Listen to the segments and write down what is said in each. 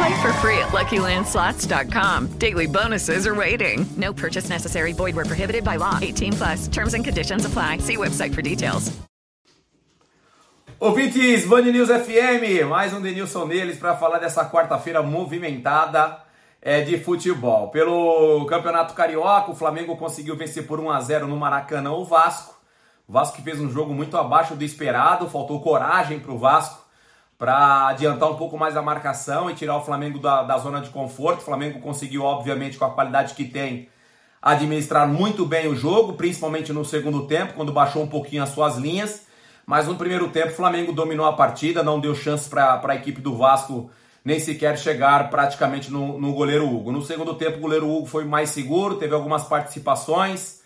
Play for free at LuckyLandSlots.com. Daily bonuses are waiting. No purchase necessary. Void where prohibited by law. 18 plus. Terms and conditions apply. See website for details. Ouvintes, Band News FM, mais um Denilson neles para falar dessa quarta-feira movimentada é, de futebol. Pelo Campeonato Carioca, o Flamengo conseguiu vencer por 1 a 0 no Maracanã o Vasco. O Vasco que fez um jogo muito abaixo do esperado, faltou coragem para o Vasco para adiantar um pouco mais a marcação e tirar o Flamengo da, da zona de conforto. O Flamengo conseguiu, obviamente, com a qualidade que tem, administrar muito bem o jogo, principalmente no segundo tempo, quando baixou um pouquinho as suas linhas. Mas no primeiro tempo, o Flamengo dominou a partida, não deu chance para a equipe do Vasco nem sequer chegar praticamente no, no goleiro Hugo. No segundo tempo, o goleiro Hugo foi mais seguro, teve algumas participações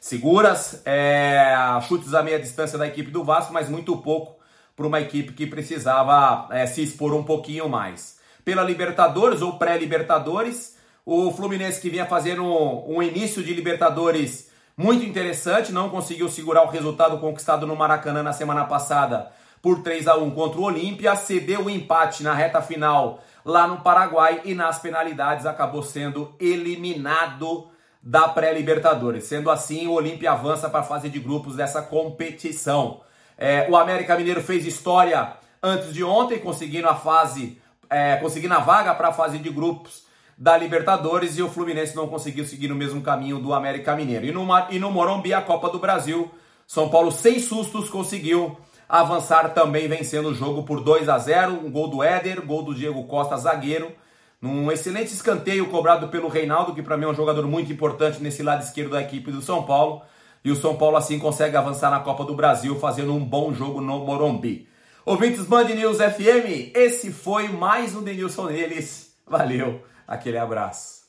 seguras, é, chutes a meia distância da equipe do Vasco, mas muito pouco para uma equipe que precisava é, se expor um pouquinho mais. Pela Libertadores ou pré-Libertadores, o Fluminense que vinha fazendo um, um início de Libertadores muito interessante, não conseguiu segurar o resultado conquistado no Maracanã na semana passada por 3 a 1 contra o Olímpia, cedeu o empate na reta final lá no Paraguai e nas penalidades acabou sendo eliminado da pré-Libertadores. Sendo assim, o Olímpia avança para a fase de grupos dessa competição. É, o América Mineiro fez história antes de ontem, conseguindo a fase, é, conseguindo a vaga para a fase de grupos da Libertadores e o Fluminense não conseguiu seguir o mesmo caminho do América Mineiro. E no, e no Morumbi, a Copa do Brasil, São Paulo, sem sustos, conseguiu avançar também vencendo o jogo por 2 a 0 um gol do Éder, gol do Diego Costa, zagueiro, num excelente escanteio cobrado pelo Reinaldo, que para mim é um jogador muito importante nesse lado esquerdo da equipe do São Paulo. E o São Paulo assim consegue avançar na Copa do Brasil, fazendo um bom jogo no Morumbi. Ouvintes Band News FM, esse foi mais um Denilson Neles. Valeu, aquele abraço.